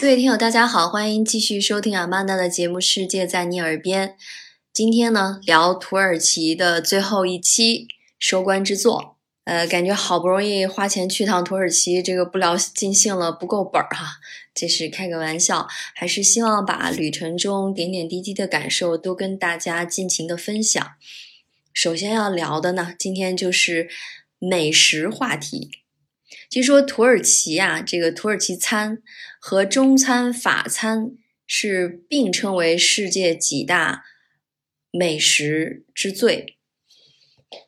各位听友大家好欢迎继续收听阿曼达的节目世界在你耳边。今天呢聊土耳其的最后一期收官之作。呃，感觉好不容易花钱去趟土耳其，这个不聊尽兴了，不够本儿哈。这是开个玩笑，还是希望把旅程中点点滴滴的感受都跟大家尽情的分享。首先要聊的呢，今天就是美食话题。据说土耳其啊，这个土耳其餐和中餐、法餐是并称为世界几大美食之最。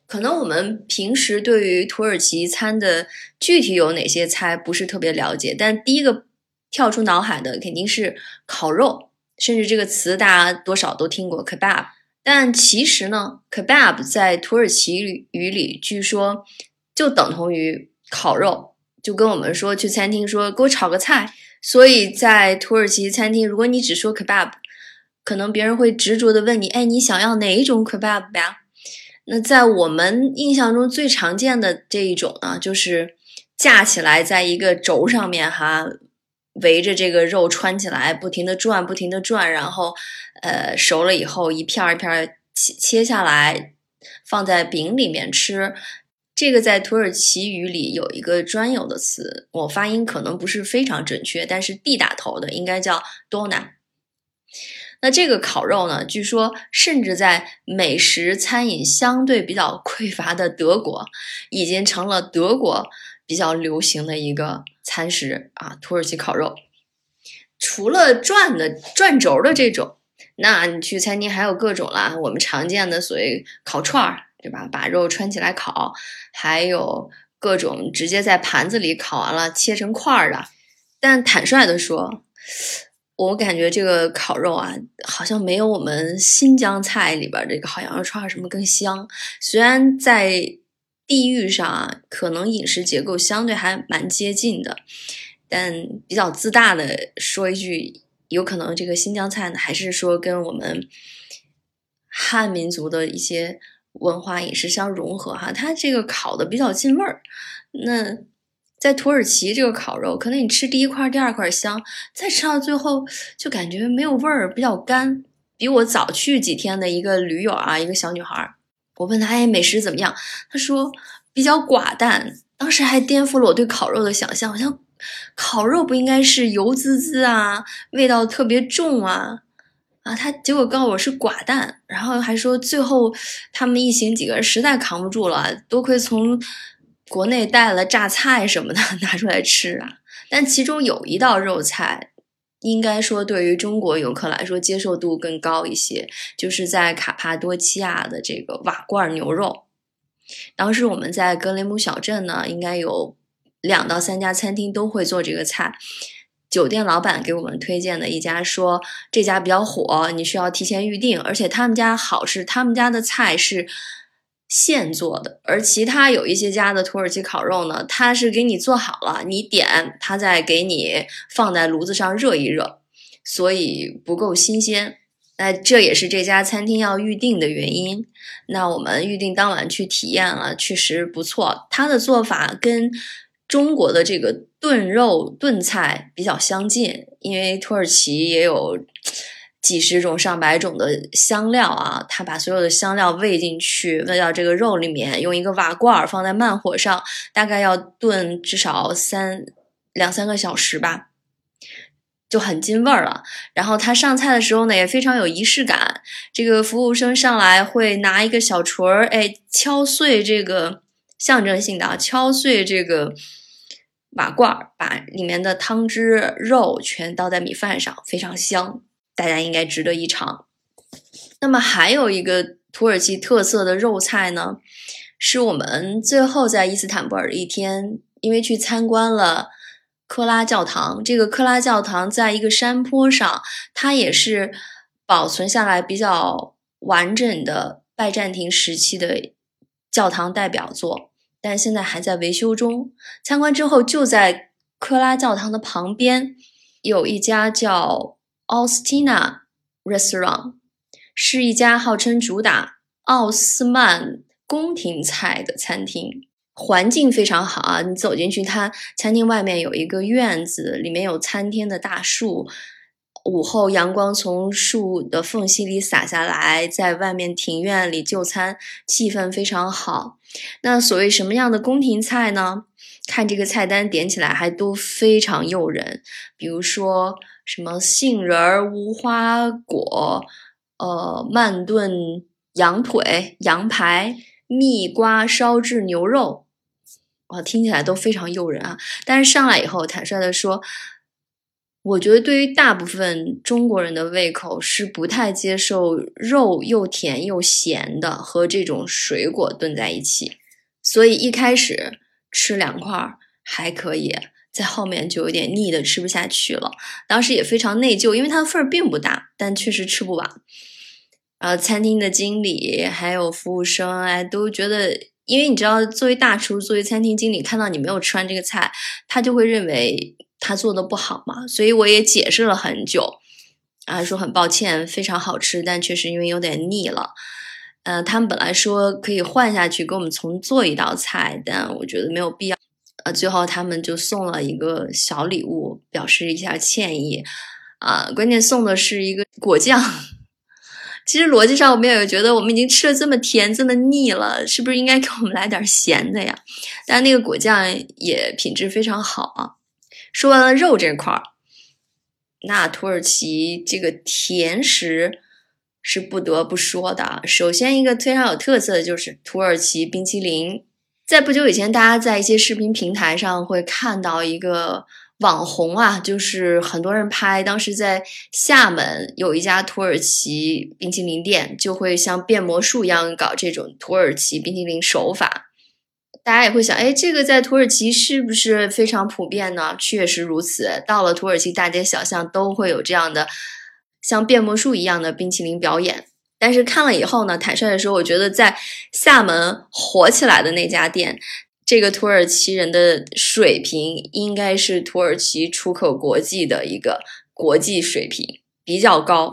可能我们平时对于土耳其餐的具体有哪些菜不是特别了解，但第一个跳出脑海的肯定是烤肉，甚至这个词大家多少都听过 kebab。但其实呢，kebab 在土耳其语里据说就等同于烤肉。就跟我们说去餐厅说给我炒个菜，所以在土耳其餐厅，如果你只说 kebab，可能别人会执着的问你，哎，你想要哪一种 kebab 呀？那在我们印象中最常见的这一种呢，就是架起来在一个轴上面哈，围着这个肉穿起来，不停的转，不停的转，然后呃熟了以后一片一片切切下来，放在饼里面吃。这个在土耳其语里有一个专有的词，我发音可能不是非常准确，但是 D 打头的应该叫 dona。那这个烤肉呢，据说甚至在美食餐饮相对比较匮乏的德国，已经成了德国比较流行的一个餐食啊。土耳其烤肉，除了转的转轴的这种，那你去餐厅还有各种啦，我们常见的所谓烤串儿。对吧？把肉穿起来烤，还有各种直接在盘子里烤完了切成块儿的。但坦率的说，我感觉这个烤肉啊，好像没有我们新疆菜里边这个烤羊肉串什么更香。虽然在地域上啊，可能饮食结构相对还蛮接近的，但比较自大的说一句，有可能这个新疆菜呢，还是说跟我们汉民族的一些。文化饮食相融合哈，它这个烤的比较进味儿。那在土耳其这个烤肉，可能你吃第一块、第二块香，再吃到最后就感觉没有味儿，比较干。比我早去几天的一个驴友啊，一个小女孩，我问她哎美食怎么样？她说比较寡淡。当时还颠覆了我对烤肉的想象，好像烤肉不应该是油滋滋啊，味道特别重啊。啊，他结果告诉我是寡淡，然后还说最后他们一行几个人实在扛不住了，多亏从国内带了榨菜什么的 拿出来吃啊。但其中有一道肉菜，应该说对于中国游客来说接受度更高一些，就是在卡帕多奇亚的这个瓦罐牛肉。当时我们在格雷姆小镇呢，应该有两到三家餐厅都会做这个菜。酒店老板给我们推荐的一家说这家比较火，你需要提前预定，而且他们家好是他们家的菜是现做的，而其他有一些家的土耳其烤肉呢，它是给你做好了，你点它再给你放在炉子上热一热，所以不够新鲜。那这也是这家餐厅要预定的原因。那我们预定当晚去体验了，确实不错，它的做法跟。中国的这个炖肉炖菜比较相近，因为土耳其也有几十种上百种的香料啊，他把所有的香料喂进去，喂到这个肉里面，用一个瓦罐放在慢火上，大概要炖至少三两三个小时吧，就很进味儿了。然后他上菜的时候呢，也非常有仪式感，这个服务生上来会拿一个小锤儿，哎，敲碎这个象征性的啊敲碎这个。瓦罐儿把里面的汤汁、肉全倒在米饭上，非常香，大家应该值得一尝。那么还有一个土耳其特色的肉菜呢，是我们最后在伊斯坦布尔的一天，因为去参观了克拉教堂。这个克拉教堂在一个山坡上，它也是保存下来比较完整的拜占庭时期的教堂代表作。但现在还在维修中。参观之后，就在克拉教堂的旁边有一家叫 Austina Restaurant，是一家号称主打奥斯曼宫廷菜的餐厅。环境非常好啊！你走进去，它餐厅外面有一个院子，里面有参天的大树。午后阳光从树的缝隙里洒下来，在外面庭院里就餐，气氛非常好。那所谓什么样的宫廷菜呢？看这个菜单点起来还都非常诱人，比如说什么杏仁儿无花果，呃，慢炖羊腿、羊排。蜜瓜烧制牛肉，哇，听起来都非常诱人啊！但是上来以后，坦率的说，我觉得对于大部分中国人的胃口是不太接受肉又甜又咸的和这种水果炖在一起，所以一开始吃两块还可以，在后面就有点腻的吃不下去了。当时也非常内疚，因为它的份儿并不大，但确实吃不完。呃，餐厅的经理还有服务生哎，都觉得，因为你知道，作为大厨，作为餐厅经理，看到你没有吃完这个菜，他就会认为他做的不好嘛。所以我也解释了很久，啊，说很抱歉，非常好吃，但确实因为有点腻了。呃，他们本来说可以换下去给我们重做一道菜，但我觉得没有必要。呃，最后他们就送了一个小礼物，表示一下歉意。啊，关键送的是一个果酱。其实逻辑上，我们也有觉得，我们已经吃了这么甜，这么腻了，是不是应该给我们来点咸的呀？但那个果酱也品质非常好啊。说完了肉这块儿，那土耳其这个甜食是不得不说的。首先，一个非常有特色的就是土耳其冰淇淋。在不久以前，大家在一些视频平台上会看到一个。网红啊，就是很多人拍。当时在厦门有一家土耳其冰淇淋店，就会像变魔术一样搞这种土耳其冰淇淋手法。大家也会想，哎，这个在土耳其是不是非常普遍呢？确实如此，到了土耳其大街小巷都会有这样的像变魔术一样的冰淇淋表演。但是看了以后呢，坦率的说，我觉得在厦门火起来的那家店。这个土耳其人的水平应该是土耳其出口国际的一个国际水平比较高，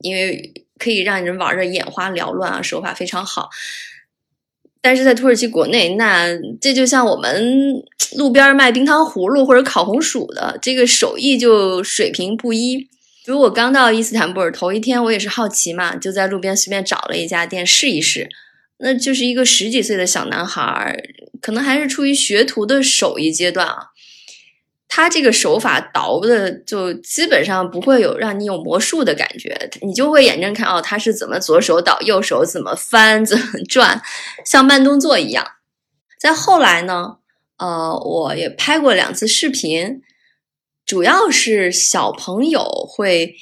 因为可以让人玩的眼花缭乱啊，手法非常好。但是在土耳其国内，那这就像我们路边卖冰糖葫芦或者烤红薯的，这个手艺就水平不一。如果刚到伊斯坦布尔头一天，我也是好奇嘛，就在路边随便找了一家店试一试。那就是一个十几岁的小男孩，可能还是处于学徒的手艺阶段啊。他这个手法倒的就基本上不会有让你有魔术的感觉，你就会眼睁看哦，他是怎么左手倒，右手怎么翻，怎么转，像慢动作一样。再后来呢，呃，我也拍过两次视频，主要是小朋友会。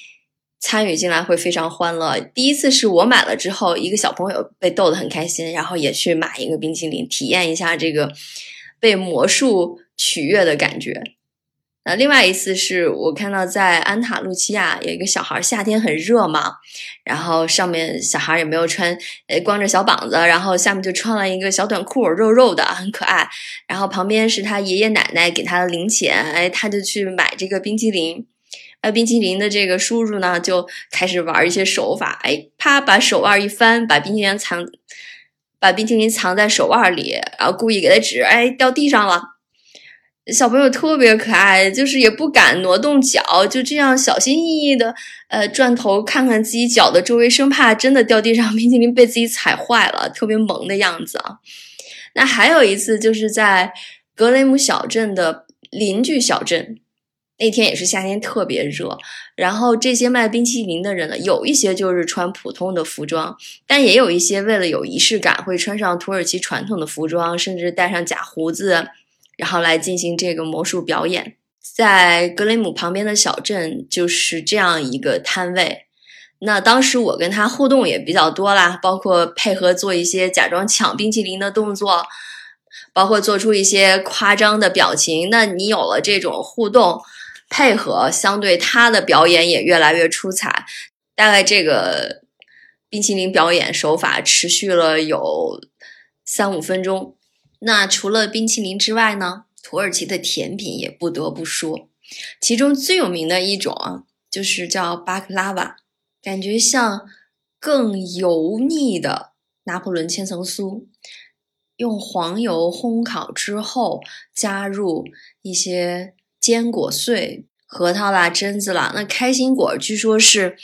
参与进来会非常欢乐。第一次是我买了之后，一个小朋友被逗得很开心，然后也去买一个冰淇淋，体验一下这个被魔术取悦的感觉。那另外一次是我看到在安塔路奇亚有一个小孩，夏天很热嘛，然后上面小孩也没有穿，呃，光着小膀子，然后下面就穿了一个小短裤，肉肉的，很可爱。然后旁边是他爷爷奶奶给他的零钱，哎，他就去买这个冰淇淋。呃，冰淇淋的这个叔叔呢，就开始玩一些手法，哎，啪，把手腕一翻，把冰淇淋藏，把冰淇淋藏在手腕里，然后故意给他指，哎，掉地上了。小朋友特别可爱，就是也不敢挪动脚，就这样小心翼翼的，呃，转头看看自己脚的周围，生怕真的掉地上，冰淇淋被自己踩坏了，特别萌的样子啊。那还有一次，就是在格雷姆小镇的邻居小镇。那天也是夏天，特别热。然后这些卖冰淇淋的人呢，有一些就是穿普通的服装，但也有一些为了有仪式感，会穿上土耳其传统的服装，甚至戴上假胡子，然后来进行这个魔术表演。在格雷姆旁边的小镇就是这样一个摊位。那当时我跟他互动也比较多啦，包括配合做一些假装抢冰淇淋的动作，包括做出一些夸张的表情。那你有了这种互动。配合相对他的表演也越来越出彩，大概这个冰淇淋表演手法持续了有三五分钟。那除了冰淇淋之外呢，土耳其的甜品也不得不说，其中最有名的一种啊，就是叫巴克拉瓦，感觉像更油腻的拿破仑千层酥，用黄油烘烤之后，加入一些坚果碎、核桃啦、榛子啦。那开心果据说是。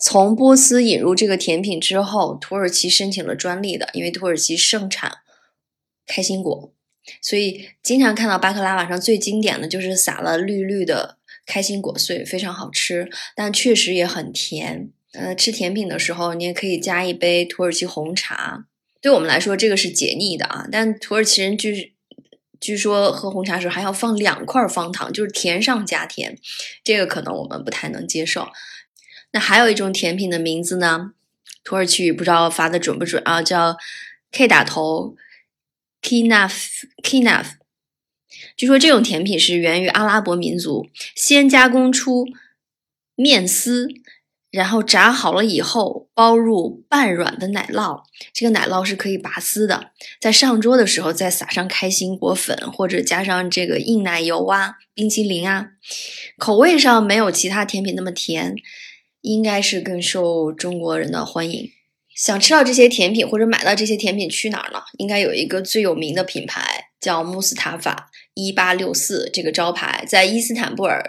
从波斯引入这个甜品之后，土耳其申请了专利的，因为土耳其盛产开心果，所以经常看到巴克拉瓦上最经典的就是撒了绿绿的开心果碎，非常好吃，但确实也很甜。呃，吃甜品的时候，你也可以加一杯土耳其红茶，对我们来说这个是解腻的啊。但土耳其人据据说喝红茶时还要放两块方糖，就是甜上加甜，这个可能我们不太能接受。那还有一种甜品的名字呢？土耳其语不知道发的准不准啊？叫 K 打头，Kinaf Kinaf。据说这种甜品是源于阿拉伯民族，先加工出面丝，然后炸好了以后包入半软的奶酪，这个奶酪是可以拔丝的。在上桌的时候再撒上开心果粉，或者加上这个硬奶油啊、冰淇淋啊，口味上没有其他甜品那么甜。应该是更受中国人的欢迎。想吃到这些甜品或者买到这些甜品去哪儿呢？应该有一个最有名的品牌叫穆斯塔法一八六四这个招牌，在伊斯坦布尔，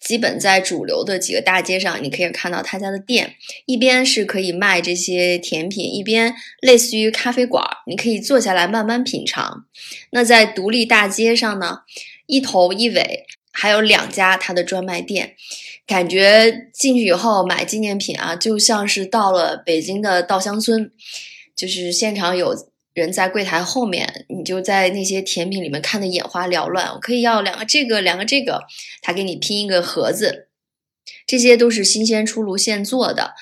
基本在主流的几个大街上，你可以看到他家的店。一边是可以卖这些甜品，一边类似于咖啡馆，你可以坐下来慢慢品尝。那在独立大街上呢，一头一尾还有两家它的专卖店。感觉进去以后买纪念品啊，就像是到了北京的稻香村，就是现场有人在柜台后面，你就在那些甜品里面看的眼花缭乱。我可以要两个这个，两个这个，他给你拼一个盒子，这些都是新鲜出炉现做的。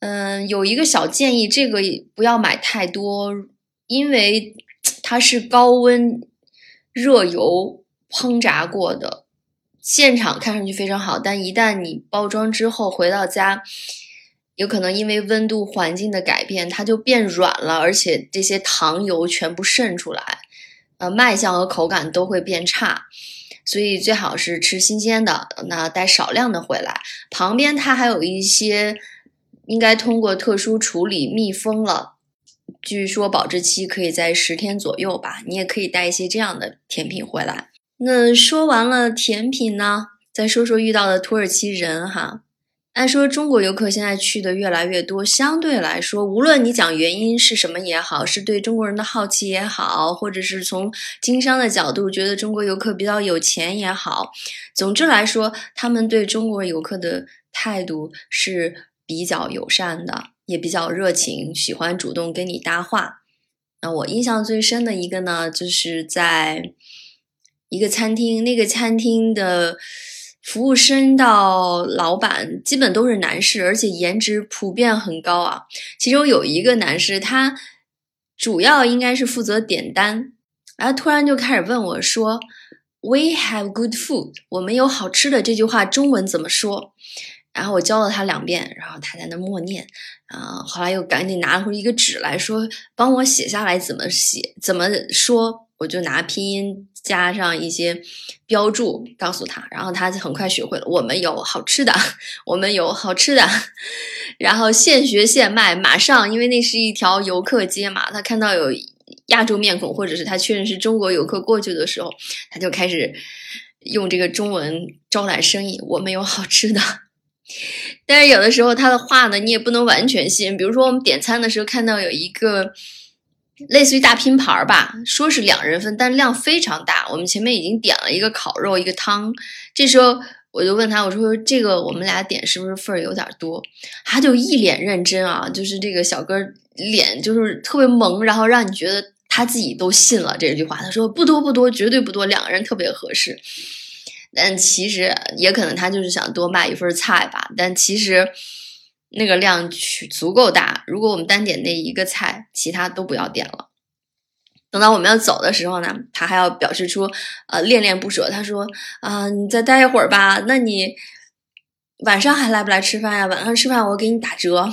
嗯，有一个小建议，这个不要买太多，因为它是高温热油烹炸过的。现场看上去非常好，但一旦你包装之后回到家，有可能因为温度环境的改变，它就变软了，而且这些糖油全部渗出来，呃，卖相和口感都会变差。所以最好是吃新鲜的，那带少量的回来。旁边它还有一些应该通过特殊处理密封了，据说保质期可以在十天左右吧。你也可以带一些这样的甜品回来。那说完了甜品呢，再说说遇到的土耳其人哈。按说中国游客现在去的越来越多，相对来说，无论你讲原因是什么也好，是对中国人的好奇也好，或者是从经商的角度觉得中国游客比较有钱也好，总之来说，他们对中国游客的态度是比较友善的，也比较热情，喜欢主动跟你搭话。那我印象最深的一个呢，就是在。一个餐厅，那个餐厅的服务生到老板基本都是男士，而且颜值普遍很高啊。其中有一个男士，他主要应该是负责点单，然后突然就开始问我说：“We have good food，我们有好吃的。”这句话中文怎么说？然后我教了他两遍，然后他在那默念，啊，后来又赶紧拿出一个纸来说：“帮我写下来怎么写，怎么说。”我就拿拼音加上一些标注告诉他，然后他就很快学会了。我们有好吃的，我们有好吃的，然后现学现卖，马上，因为那是一条游客街嘛，他看到有亚洲面孔，或者是他确认是中国游客过去的时候，他就开始用这个中文招揽生意。我们有好吃的，但是有的时候他的话呢，你也不能完全信。比如说我们点餐的时候看到有一个。类似于大拼盘吧，说是两人份，但量非常大。我们前面已经点了一个烤肉，一个汤。这时候我就问他，我说：“这个我们俩点是不是份儿有点多？”他就一脸认真啊，就是这个小哥脸就是特别萌，然后让你觉得他自己都信了这句话。他说：“不多不多，绝对不多，两个人特别合适。”但其实也可能他就是想多卖一份菜吧。但其实。那个量取足够大，如果我们单点那一个菜，其他都不要点了。等到我们要走的时候呢，他还要表示出呃恋恋不舍。他说啊，你再待一会儿吧。那你晚上还来不来吃饭呀？晚上吃饭我给你打折。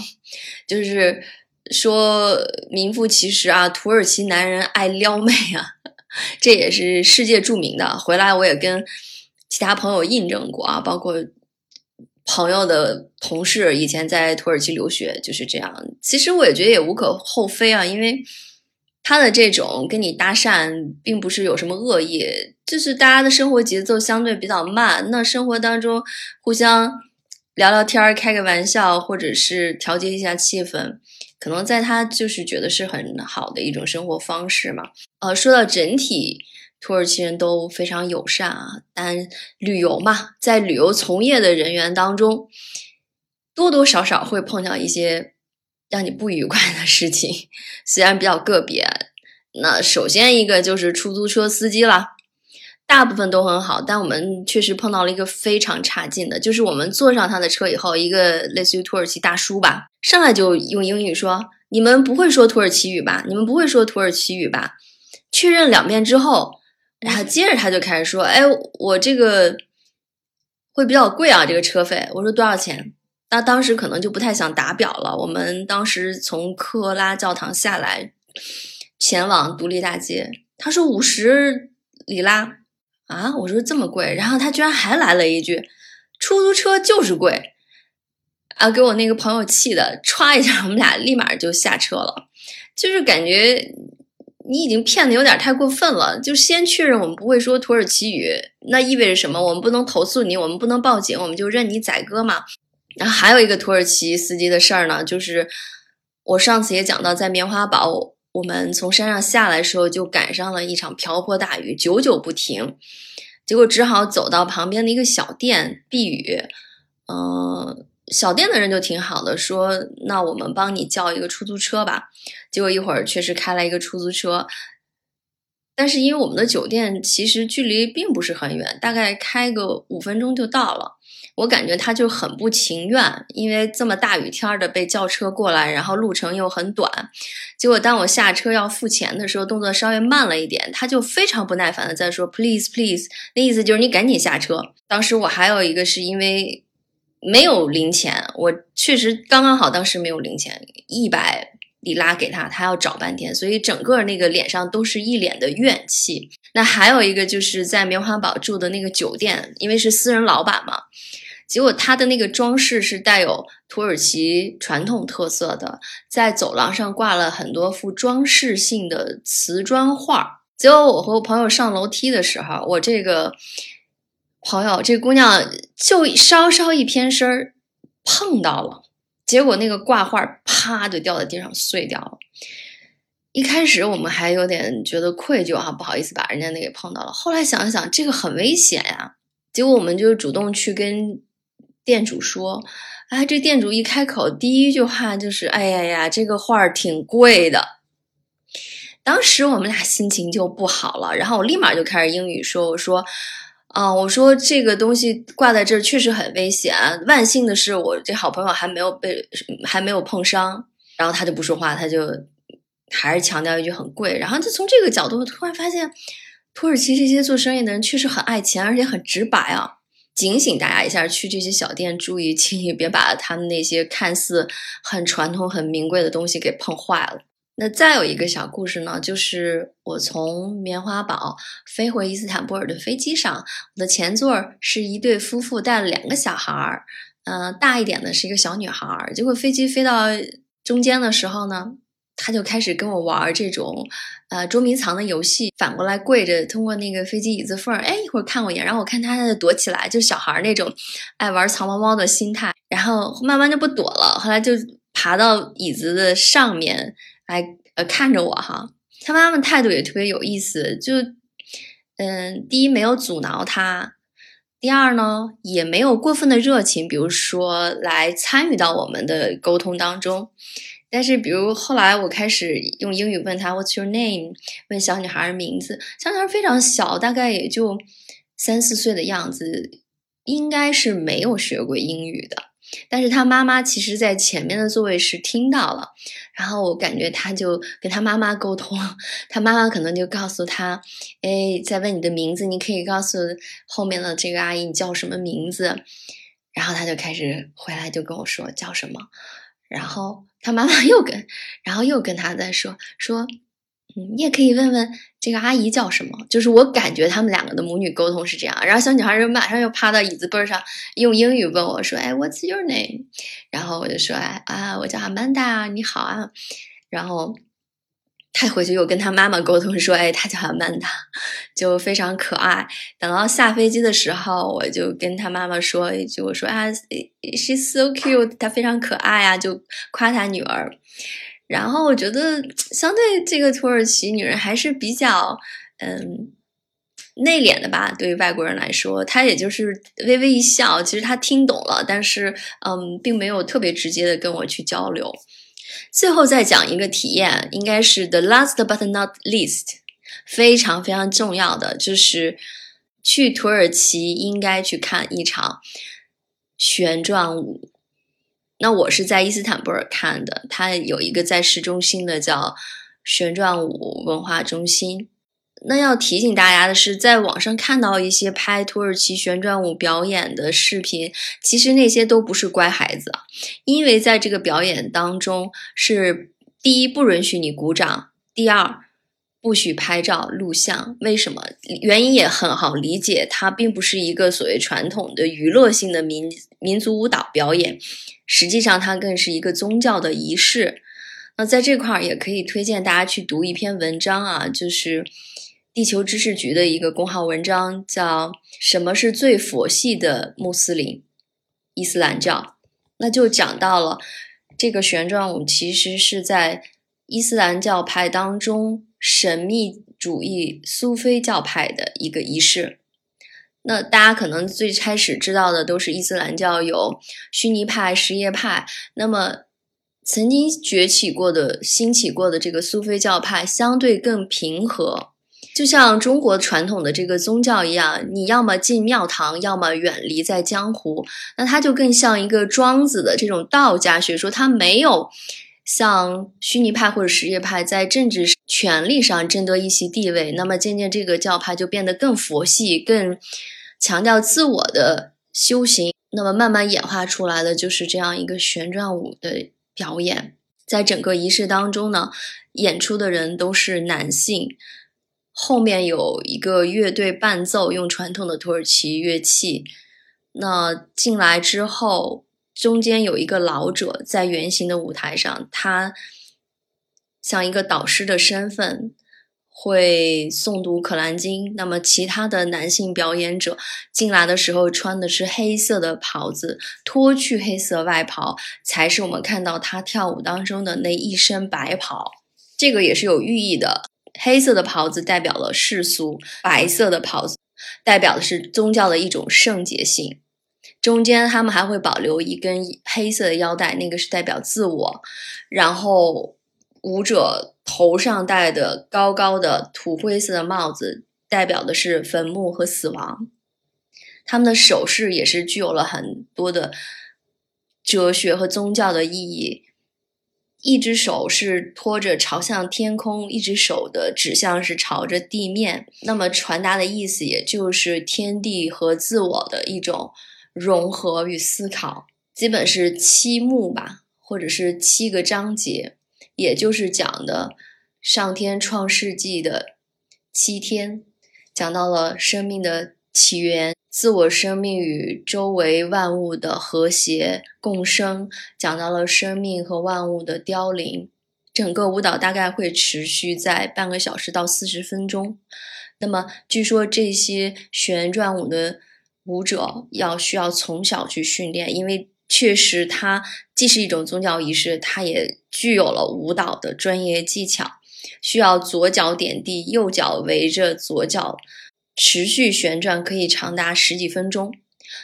就是说名副其实啊，土耳其男人爱撩妹啊。这也是世界著名的。回来我也跟其他朋友印证过啊，包括朋友的同事以前在土耳其留学就是这样。其实我也觉得也无可厚非啊，因为他的这种跟你搭讪并不是有什么恶意，就是大家的生活节奏相对比较慢，那生活当中互相。聊聊天，开个玩笑，或者是调节一下气氛，可能在他就是觉得是很好的一种生活方式嘛。呃，说到整体，土耳其人都非常友善啊。但旅游嘛，在旅游从业的人员当中，多多少少会碰到一些让你不愉快的事情，虽然比较个别。那首先一个就是出租车司机了。大部分都很好，但我们确实碰到了一个非常差劲的，就是我们坐上他的车以后，一个类似于土耳其大叔吧，上来就用英语说：“你们不会说土耳其语吧？你们不会说土耳其语吧？”确认两遍之后，然后接着他就开始说：“哎，我这个会比较贵啊，这个车费。”我说多少钱？那当时可能就不太想打表了。我们当时从科拉教堂下来，前往独立大街，他说五十里拉。啊！我说这么贵，然后他居然还来了一句：“出租车就是贵。”啊，给我那个朋友气的，歘一下，我们俩立马就下车了。就是感觉你已经骗的有点太过分了。就先确认我们不会说土耳其语，那意味着什么？我们不能投诉你，我们不能报警，我们就任你宰割嘛。然后还有一个土耳其司机的事儿呢，就是我上次也讲到，在棉花堡。我们从山上下来的时候，就赶上了一场瓢泼大雨，久久不停，结果只好走到旁边的一个小店避雨。嗯，小店的人就挺好的，说：“那我们帮你叫一个出租车吧。”结果一会儿确实开来一个出租车，但是因为我们的酒店其实距离并不是很远，大概开个五分钟就到了。我感觉他就很不情愿，因为这么大雨天的被叫车过来，然后路程又很短。结果当我下车要付钱的时候，动作稍微慢了一点，他就非常不耐烦的在说 “please please”，那意思就是你赶紧下车。当时我还有一个是因为没有零钱，我确实刚刚好当时没有零钱，一百里拉给他，他要找半天，所以整个那个脸上都是一脸的怨气。那还有一个就是在棉花堡住的那个酒店，因为是私人老板嘛。结果他的那个装饰是带有土耳其传统特色的，在走廊上挂了很多幅装饰性的瓷砖画。结果我和我朋友上楼梯的时候，我这个朋友这姑娘就稍稍一偏身儿碰到了，结果那个挂画啪就掉在地上碎掉了。一开始我们还有点觉得愧疚啊，不好意思把人家那给碰到了。后来想想这个很危险呀，结果我们就主动去跟。店主说：“哎，这店主一开口，第一句话就是：‘哎呀呀，这个画儿挺贵的。’当时我们俩心情就不好了，然后我立马就开始英语说：‘我说，啊，我说这个东西挂在这儿确实很危险。万幸的是，我这好朋友还没有被还没有碰伤。’然后他就不说话，他就还是强调一句很贵。然后就从这个角度突然发现，土耳其这些做生意的人确实很爱钱，而且很直白啊。”警醒大家一下，去这些小店注意，轻易别把他们那些看似很传统、很名贵的东西给碰坏了。那再有一个小故事呢，就是我从棉花堡飞回伊斯坦布尔的飞机上，我的前座是一对夫妇带了两个小孩儿，嗯，大一点的是一个小女孩儿。结果飞机飞到中间的时候呢。他就开始跟我玩这种，呃，捉迷藏的游戏，反过来跪着，通过那个飞机椅子缝儿，哎，一会儿看我一眼，然后我看他，他就躲起来，就小孩儿那种爱玩藏猫猫的心态，然后慢慢就不躲了，后来就爬到椅子的上面来，呃，看着我哈。他妈妈态度也特别有意思，就，嗯，第一没有阻挠他，第二呢也没有过分的热情，比如说来参与到我们的沟通当中。但是，比如后来我开始用英语问他 "What's your name？" 问小女孩名字，小女孩非常小，大概也就三四岁的样子，应该是没有学过英语的。但是他妈妈其实在前面的座位是听到了，然后我感觉他就跟他妈妈沟通，他妈妈可能就告诉他，哎，在问你的名字，你可以告诉后面的这个阿姨你叫什么名字，然后他就开始回来就跟我说叫什么，然后。他妈妈又跟，然后又跟他在说说，你也可以问问这个阿姨叫什么。就是我感觉他们两个的母女沟通是这样。然后小女孩就马上又趴到椅子背上，用英语问我说：“哎，What's your name？” 然后我就说：“哎啊，我叫 Amanda，你好啊。”然后她回去又跟她妈妈沟通说：“哎，她叫 Amanda，就非常可爱。”等到下飞机的时候，我就跟她妈妈说一句：“我说啊，She's so cute，她非常可爱啊，就夸她女儿。”然后我觉得，相对这个土耳其女人还是比较，嗯，内敛的吧。对于外国人来说，她也就是微微一笑，其实她听懂了，但是，嗯，并没有特别直接的跟我去交流。最后再讲一个体验，应该是 the last but not least，非常非常重要的，就是去土耳其应该去看一场旋转舞。那我是在伊斯坦布尔看的，它有一个在市中心的叫旋转舞文化中心。那要提醒大家的是，在网上看到一些拍土耳其旋转舞表演的视频，其实那些都不是乖孩子，因为在这个表演当中，是第一不允许你鼓掌，第二不许拍照录像。为什么？原因也很好理解，它并不是一个所谓传统的娱乐性的民民族舞蹈表演。实际上，它更是一个宗教的仪式。那在这块儿也可以推荐大家去读一篇文章啊，就是地球知识局的一个公号文章，叫《什么是最佛系的穆斯林伊斯兰教》。那就讲到了这个旋转舞其实是在伊斯兰教派当中神秘主义苏菲教派的一个仪式。那大家可能最开始知道的都是伊斯兰教有逊尼派、什叶派。那么曾经崛起过的、兴起过的这个苏菲教派相对更平和，就像中国传统的这个宗教一样，你要么进庙堂，要么远离在江湖。那它就更像一个庄子的这种道家学说，它没有像逊尼派或者什叶派在政治权力上争得一席地位。那么渐渐这个教派就变得更佛系，更。强调自我的修行，那么慢慢演化出来的就是这样一个旋转舞的表演。在整个仪式当中呢，演出的人都是男性，后面有一个乐队伴奏，用传统的土耳其乐器。那进来之后，中间有一个老者在圆形的舞台上，他像一个导师的身份。会诵读《可兰经》，那么其他的男性表演者进来的时候穿的是黑色的袍子，脱去黑色外袍才是我们看到他跳舞当中的那一身白袍。这个也是有寓意的，黑色的袍子代表了世俗，白色的袍子代表的是宗教的一种圣洁性。中间他们还会保留一根黑色的腰带，那个是代表自我。然后舞者。头上戴的高高的土灰色的帽子，代表的是坟墓和死亡。他们的手势也是具有了很多的哲学和宗教的意义。一只手是托着朝向天空，一只手的指向是朝着地面。那么传达的意思，也就是天地和自我的一种融合与思考。基本是七幕吧，或者是七个章节。也就是讲的上天创世纪的七天，讲到了生命的起源、自我生命与周围万物的和谐共生，讲到了生命和万物的凋零。整个舞蹈大概会持续在半个小时到四十分钟。那么，据说这些旋转舞的舞者要需要从小去训练，因为。确实，它既是一种宗教仪式，它也具有了舞蹈的专业技巧，需要左脚点地，右脚围着左脚持续旋转，可以长达十几分钟。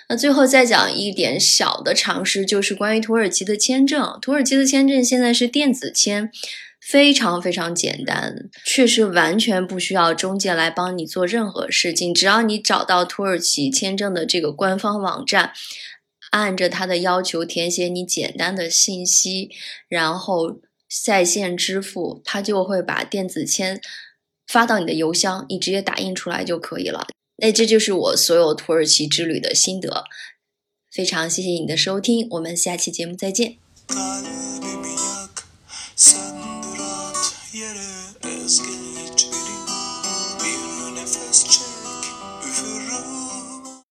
那最后再讲一点小的常识，就是关于土耳其的签证。土耳其的签证现在是电子签，非常非常简单，确实完全不需要中介来帮你做任何事情，只要你找到土耳其签证的这个官方网站。按着他的要求填写你简单的信息，然后在线支付，他就会把电子签发到你的邮箱，你直接打印出来就可以了。那这就是我所有土耳其之旅的心得，非常谢谢你的收听，我们下期节目再见。